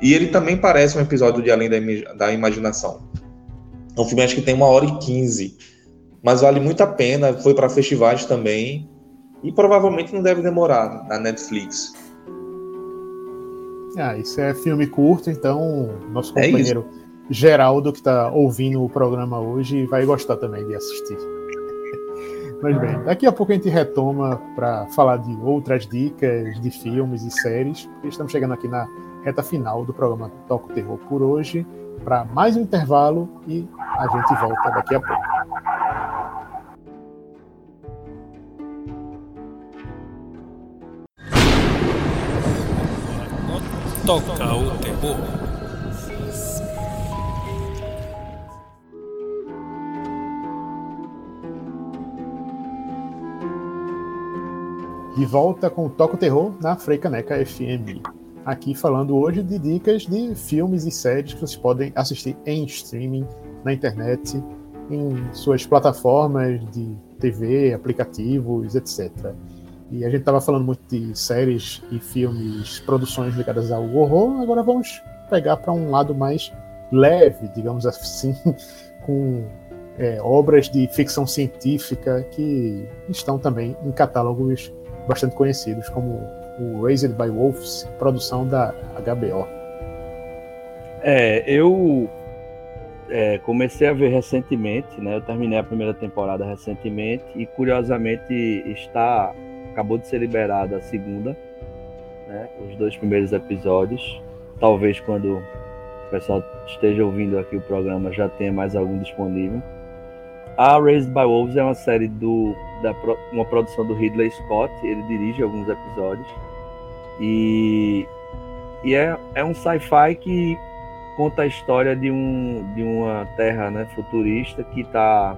E ele também parece um episódio de Além da, da Imaginação. É um filme acho que tem uma hora e quinze. Mas vale muito a pena. Foi para festivais também. E provavelmente não deve demorar na Netflix. Ah, isso é filme curto, então nosso é companheiro é Geraldo, que está ouvindo o programa hoje, vai gostar também de assistir. Mas bem, daqui a pouco a gente retoma para falar de outras dicas de filmes e séries, porque estamos chegando aqui na reta final do programa Toco Terror por hoje, para mais um intervalo e a gente volta daqui a pouco. Toca o terror. De volta com o Toca o Terror na Freicaneca FM. Aqui falando hoje de dicas de filmes e séries que vocês podem assistir em streaming, na internet, em suas plataformas de TV, aplicativos, etc. E a gente estava falando muito de séries e filmes, produções ligadas ao horror, agora vamos pegar para um lado mais leve, digamos assim, com é, obras de ficção científica que estão também em catálogos bastante conhecidos, como o Raised by Wolves, produção da HBO. É, eu é, comecei a ver recentemente, né? Eu terminei a primeira temporada recentemente e curiosamente está acabou de ser liberada a segunda, né? Os dois primeiros episódios. Talvez quando o pessoal esteja ouvindo aqui o programa já tenha mais algum disponível. A Raised by Wolves é uma série do da uma produção do Ridley Scott. Ele dirige alguns episódios e e é, é um sci-fi que conta a história de, um, de uma terra né, futurista que está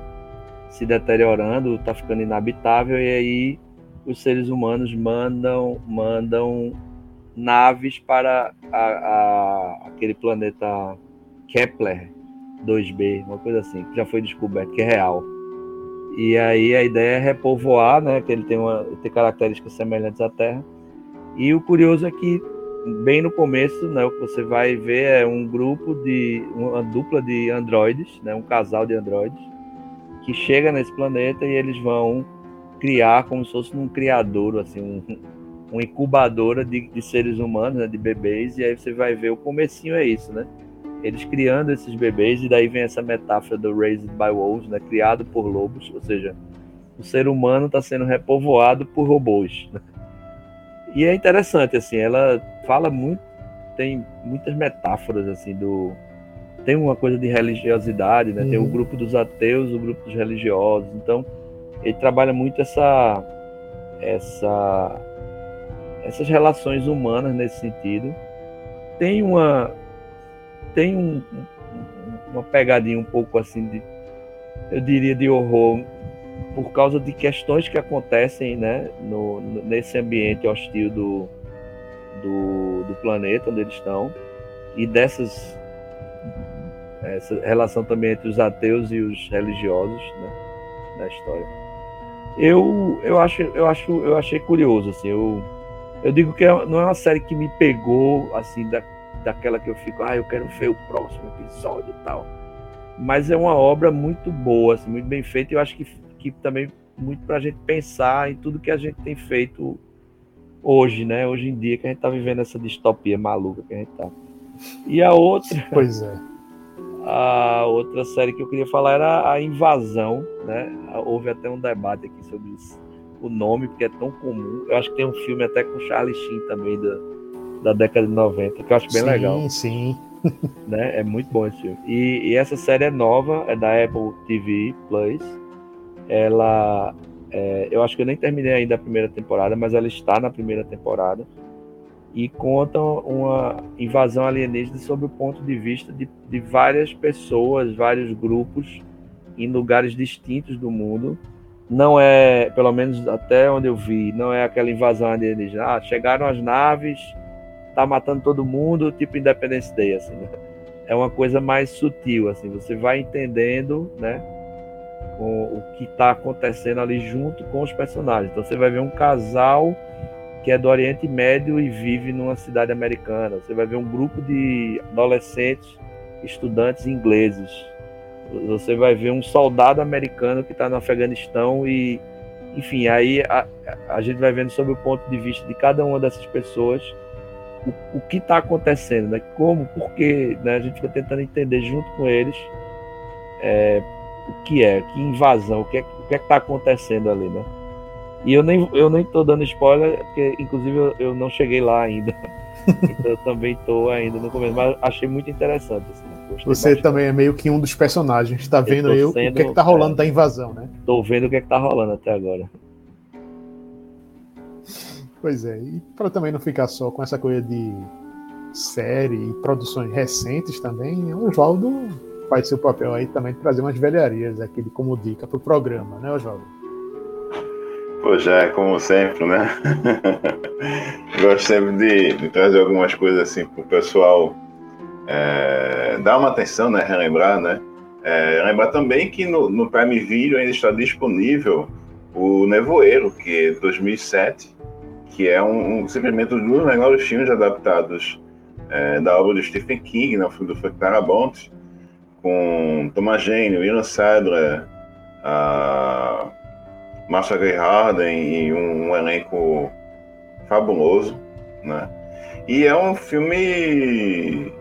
se deteriorando, está ficando inabitável, e aí os seres humanos mandam mandam naves para a, a, aquele planeta Kepler 2b, uma coisa assim, que já foi descoberto, que é real. E aí a ideia é repovoar, né, que ele tem, uma, tem características semelhantes à Terra. E o curioso é que bem no começo, né, o que você vai ver é um grupo de uma dupla de androides, né, um casal de androides que chega nesse planeta e eles vão criar como se fosse um criador, assim, um, uma incubadora de, de seres humanos, né, de bebês, e aí você vai ver o comecinho é isso, né? Eles criando esses bebês, e daí vem essa metáfora do Raised by Wolves, né? Criado por lobos, ou seja, o ser humano está sendo repovoado por robôs. Né? E é interessante, assim, ela fala muito, tem muitas metáforas, assim, do... Tem uma coisa de religiosidade, né? Uhum. Tem o uhum. grupo dos ateus, o grupo dos religiosos, então ele trabalha muito essa, essa, essas relações humanas nesse sentido. Tem uma, tem um, uma pegadinha um pouco assim de, eu diria, de horror por causa de questões que acontecem, né, no, nesse ambiente hostil do, do, do planeta onde eles estão e dessas essa relação também entre os ateus e os religiosos, né, na história. Eu, eu, acho, eu, acho, eu achei curioso, assim, eu, eu digo que é, não é uma série que me pegou, assim, da, daquela que eu fico, ah, eu quero ver o próximo episódio e tal. Mas é uma obra muito boa, assim, muito bem feita, eu acho que, também muito para a gente pensar em tudo que a gente tem feito hoje, né? Hoje em dia, que a gente está vivendo essa distopia maluca que a gente está. E a outra. Pois é. A outra série que eu queria falar era A Invasão, né? Houve até um debate aqui sobre isso, o nome, porque é tão comum. Eu acho que tem um filme até com Charlie Sheen também da, da década de 90, que eu acho bem sim, legal. Sim, sim. né? É muito bom esse filme. E, e, essa série é nova, é da Apple TV Plus. Ela, é, eu acho que eu nem terminei ainda a primeira temporada, mas ela está na primeira temporada e conta uma invasão alienígena sob o ponto de vista de, de várias pessoas, vários grupos em lugares distintos do mundo. Não é, pelo menos até onde eu vi, não é aquela invasão alienígena. Ah, chegaram as naves, tá matando todo mundo, tipo Independence Day, assim. Né? É uma coisa mais sutil, assim. Você vai entendendo, né? O que está acontecendo ali junto com os personagens. Então você vai ver um casal que é do Oriente Médio e vive numa cidade americana. Você vai ver um grupo de adolescentes, estudantes ingleses. Você vai ver um soldado americano que está no Afeganistão e, enfim, aí a, a, gente vai vendo sob o ponto de vista de cada uma dessas pessoas o, o que está acontecendo, né? Como, por quê, né? A gente vai tentando entender junto com eles é, o que é, que invasão, o que é, o que é está acontecendo ali, né? E eu nem, eu nem tô dando spoiler, porque inclusive eu, eu não cheguei lá ainda. então eu também tô ainda no começo, mas achei muito interessante. Assim, Você bastante. também é meio que um dos personagens, tá vendo aí o que é que tá rolando é, da invasão, né? Tô vendo o que é que tá rolando até agora. Pois é, e para também não ficar só com essa coisa de série e produções recentes também, o Oswaldo faz seu papel aí também de trazer umas velharias aqui como dica pro programa, né, Oswaldo? Pois é, como sempre, né? Gosto sempre de, de, trazer algumas coisas assim para o pessoal é, dar uma atenção, né? Relembrar, né? É, lembrar também que no, no Prime Video ainda está disponível o Nevoeiro, que é 2007, que é um, um simplesmente um dos melhores filmes adaptados é, da obra de Stephen King, né, o filme do Frank Darabont, com Thomas Jane, William Sadler, a Marcia Gay Harden e um, um, elenco fabuloso, né? E é um filme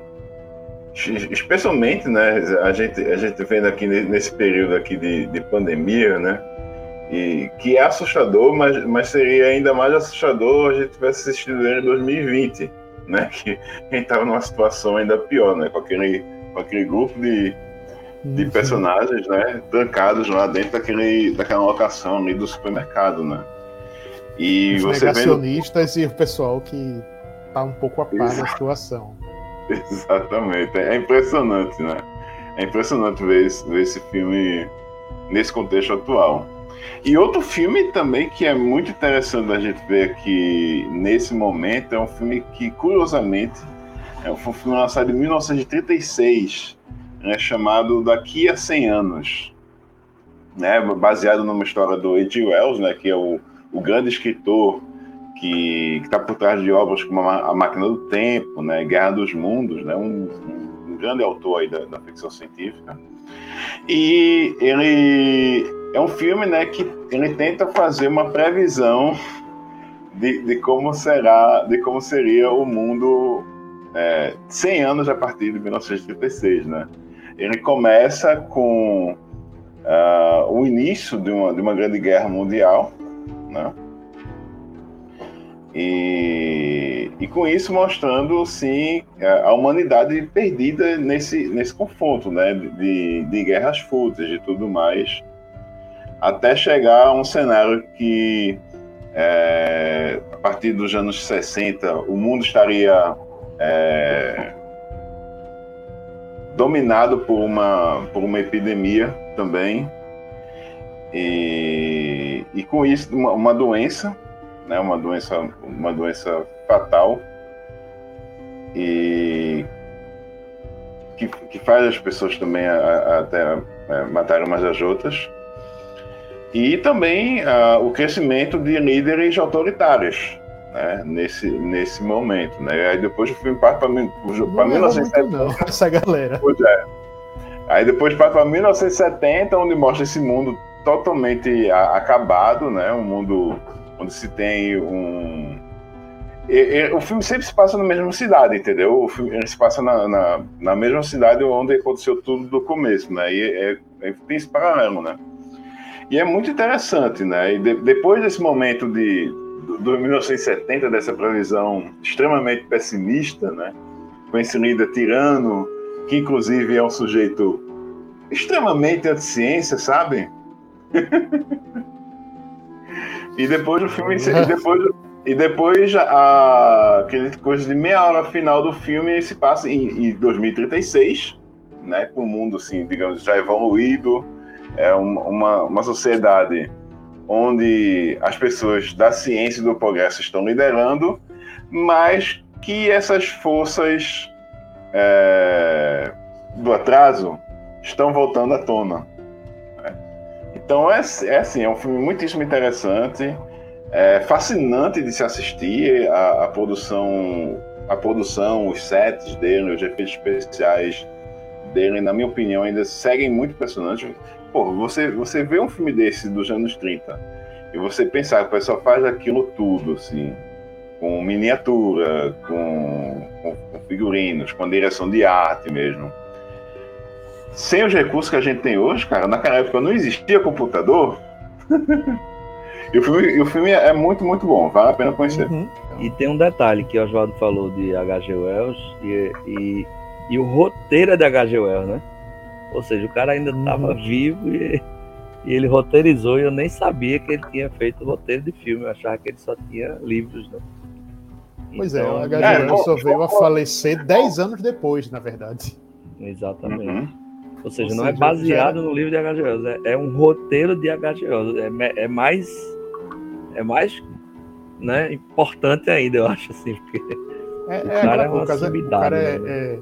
especialmente, né, a gente a gente vendo aqui nesse período aqui de, de pandemia, né? E que é assustador, mas, mas seria ainda mais assustador a gente tivesse assistido ele em 2020, né? Que a gente estava numa situação ainda pior, né? Com aquele, com aquele grupo de, de Isso. personagens, né, trancados lá dentro daquele, daquela locação ali do supermercado, né? E Os você negacionistas vendo... e o pessoal que tá um pouco a par da situação. Exatamente, é impressionante, né? É impressionante ver esse, ver esse filme nesse contexto atual. E outro filme também que é muito interessante a gente ver aqui nesse momento é um filme que, curiosamente, é um filme lançado em 1936 né, chamado Daqui a 100 Anos, né, baseado numa história do H.G. Wells, né, que é o, o grande escritor que está por trás de obras como A Máquina do Tempo, né, Guerra dos Mundos, né, um, um, um grande autor aí da, da, ficção científica. E ele é um filme né, que ele tenta fazer uma previsão de, de como será, de como seria o mundo é, 100 anos a partir de 1936, né? ele começa com uh, o início de uma, de uma grande guerra mundial, né? E, e com isso mostrando, sim, a humanidade perdida nesse, nesse confronto, né? De, de guerras fúteis e tudo mais, até chegar a um cenário que, é, a partir dos anos 60, o mundo estaria é, dominado por uma, por uma epidemia também. E, e com isso, uma, uma doença, né, uma doença, uma doença fatal e que, que faz as pessoas também até é, matarem umas às outras. E também uh, o crescimento de líderes autoritários, né, nesse, nesse momento. Né? Aí depois o filme parte para 1970. essa galera. Pois é. Aí depois parte para 1970, onde mostra esse mundo totalmente acabado, né? um mundo onde se tem um. E, e, o filme sempre se passa na mesma cidade, entendeu? O filme se passa na, na, na mesma cidade onde aconteceu tudo do começo, né? E é, é, tem esse paralelo, né? E é muito interessante, né? E de, depois desse momento de, do 1970, dessa previsão extremamente pessimista, né? com esse líder tirano, que inclusive é um sujeito extremamente anti-ciência, sabe? e depois o filme. e depois, e depois a, aquele coisa de meia hora final do filme se passa em, em 2036, né? Com o mundo, assim, digamos, já evoluído. É uma, uma, uma sociedade onde as pessoas da ciência e do progresso estão liderando, mas que essas forças é, do atraso estão voltando à tona. Então é, é assim, é um filme muitíssimo interessante, é fascinante de se assistir a, a produção, a produção, os sets dele, os efeitos especiais dele, na minha opinião, ainda seguem muito impressionantes. Pô, você, você vê um filme desse dos anos 30 e você pensar que o pessoal faz aquilo tudo, assim, com miniatura, com, com, com figurinos, com direção de arte mesmo. Sem os recursos que a gente tem hoje, cara, naquela época não existia computador. e, o filme, e o filme é muito, muito bom, vale a pena conhecer. Uhum. E tem um detalhe que o Oswaldo falou de H.G. Wells e, e, e, o roteiro é de H.G. Wells, né? Ou seja, o cara ainda estava uhum. vivo e, e, ele roteirizou e eu nem sabia que ele tinha feito roteiro de filme, eu achava que ele só tinha livros, né? Pois é, então, é, o H.G. É, só veio a falecer 10 anos depois, na verdade. Exatamente. Uhum. Ou seja, Ou não é seja, é baseado já... no livro de H.G. Wells, é, é, um roteiro de H.G. Wells. É, é, mais. É mais né, importante ainda, eu acho assim, porque é, o cara é, uma caso, o cara é, né? é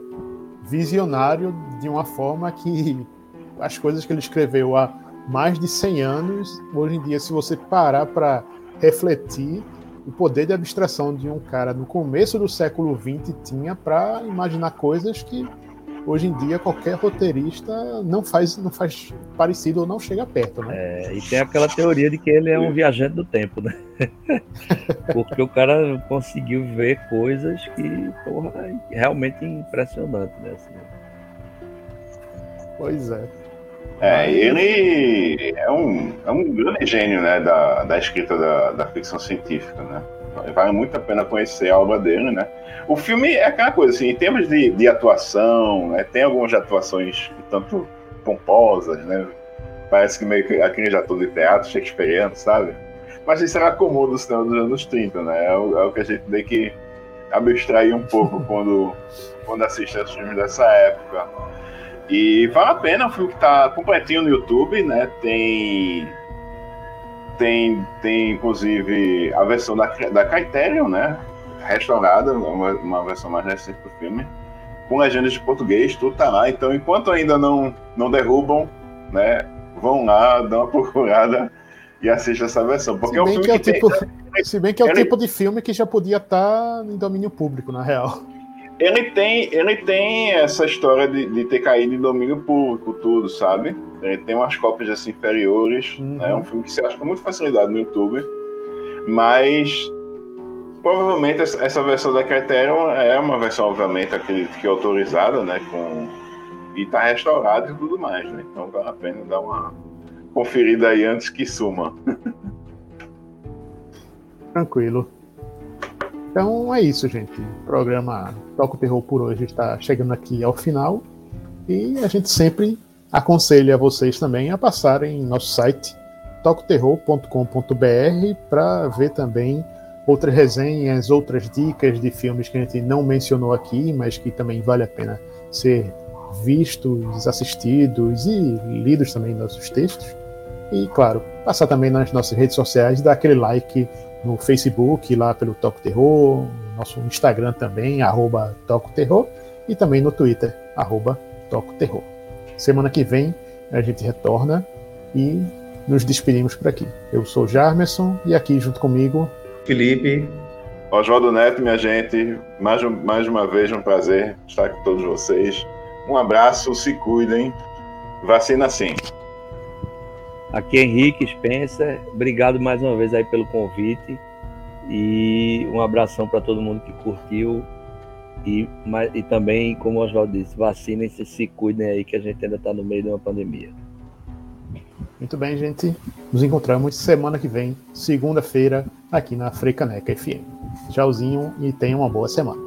visionário de uma forma que as coisas que ele escreveu há mais de 100 anos, hoje em dia, se você parar para refletir, o poder de abstração de um cara no começo do século XX tinha para imaginar coisas que hoje em dia qualquer roteirista não faz, não faz parecido ou não chega perto, né? É, e tem aquela teoria de que ele é um viajante do tempo, né? Porque o cara conseguiu ver coisas que, porra, realmente impressionante, né? Assim. Pois é. É, ele é um, é um grande gênio né, da, da escrita da, da ficção científica, né? Vale muito a pena conhecer a obra dele, né? O filme é aquela coisa, assim, em termos de, de atuação, né, tem algumas atuações tanto pomposas, né? Parece que meio que aquele ator de teatro, shakespeariano, sabe? Mas isso era comum do cinema dos anos 30, né? É o, é o que a gente tem que abstrair um pouco quando, quando assiste aos filmes dessa época. E vale a pena, é um filme que tá completinho no YouTube, né? Tem. Tem, tem inclusive a versão da, da Criterion, né? Restaurada, uma, uma versão mais recente do filme, com legendas de português, tudo tá lá. Então, enquanto ainda não, não derrubam, né? Vão lá, dão uma procurada e assistam essa versão. Porque se bem é um filme que, é que tipo, tem, Se bem que é o ele... tipo de filme que já podia estar tá em domínio público, na real. Ele tem, ele tem essa história de, de ter caído em domínio público, tudo, sabe? Ele tem umas cópias assim inferiores. Uhum. Né? É um filme que você acha com muita facilidade no YouTube. Mas provavelmente essa versão da Criterion é uma versão, obviamente, acredito que autorizada, né? Com, e tá restaurada e tudo mais, né? Então vale a pena dar uma conferida aí antes que suma. Tranquilo. Então é isso, gente. O programa Toca o Terror por hoje está chegando aqui ao final. E a gente sempre aconselha vocês também a passarem em nosso site tocoterror.com.br para ver também outras resenhas, outras dicas de filmes que a gente não mencionou aqui, mas que também vale a pena ser vistos, assistidos e lidos também nossos textos. E claro, passar também nas nossas redes sociais, dar aquele like no Facebook, lá pelo Toco Terror, nosso Instagram também, arroba Toco Terror, e também no Twitter, arroba Toco Terror. Semana que vem a gente retorna e nos despedimos por aqui. Eu sou Jarmerson e aqui junto comigo. Felipe. Oswaldo Neto, minha gente, mais, mais uma vez um prazer estar com todos vocês. Um abraço, se cuidem, vacina sim. Aqui é Henrique Spencer, obrigado mais uma vez aí pelo convite e um abração para todo mundo que curtiu e, e também, como o Oswaldo disse, vacinem-se, se cuidem aí que a gente ainda está no meio de uma pandemia. Muito bem, gente. Nos encontramos semana que vem, segunda-feira, aqui na Freicaneca FM. Tchauzinho e tenham uma boa semana.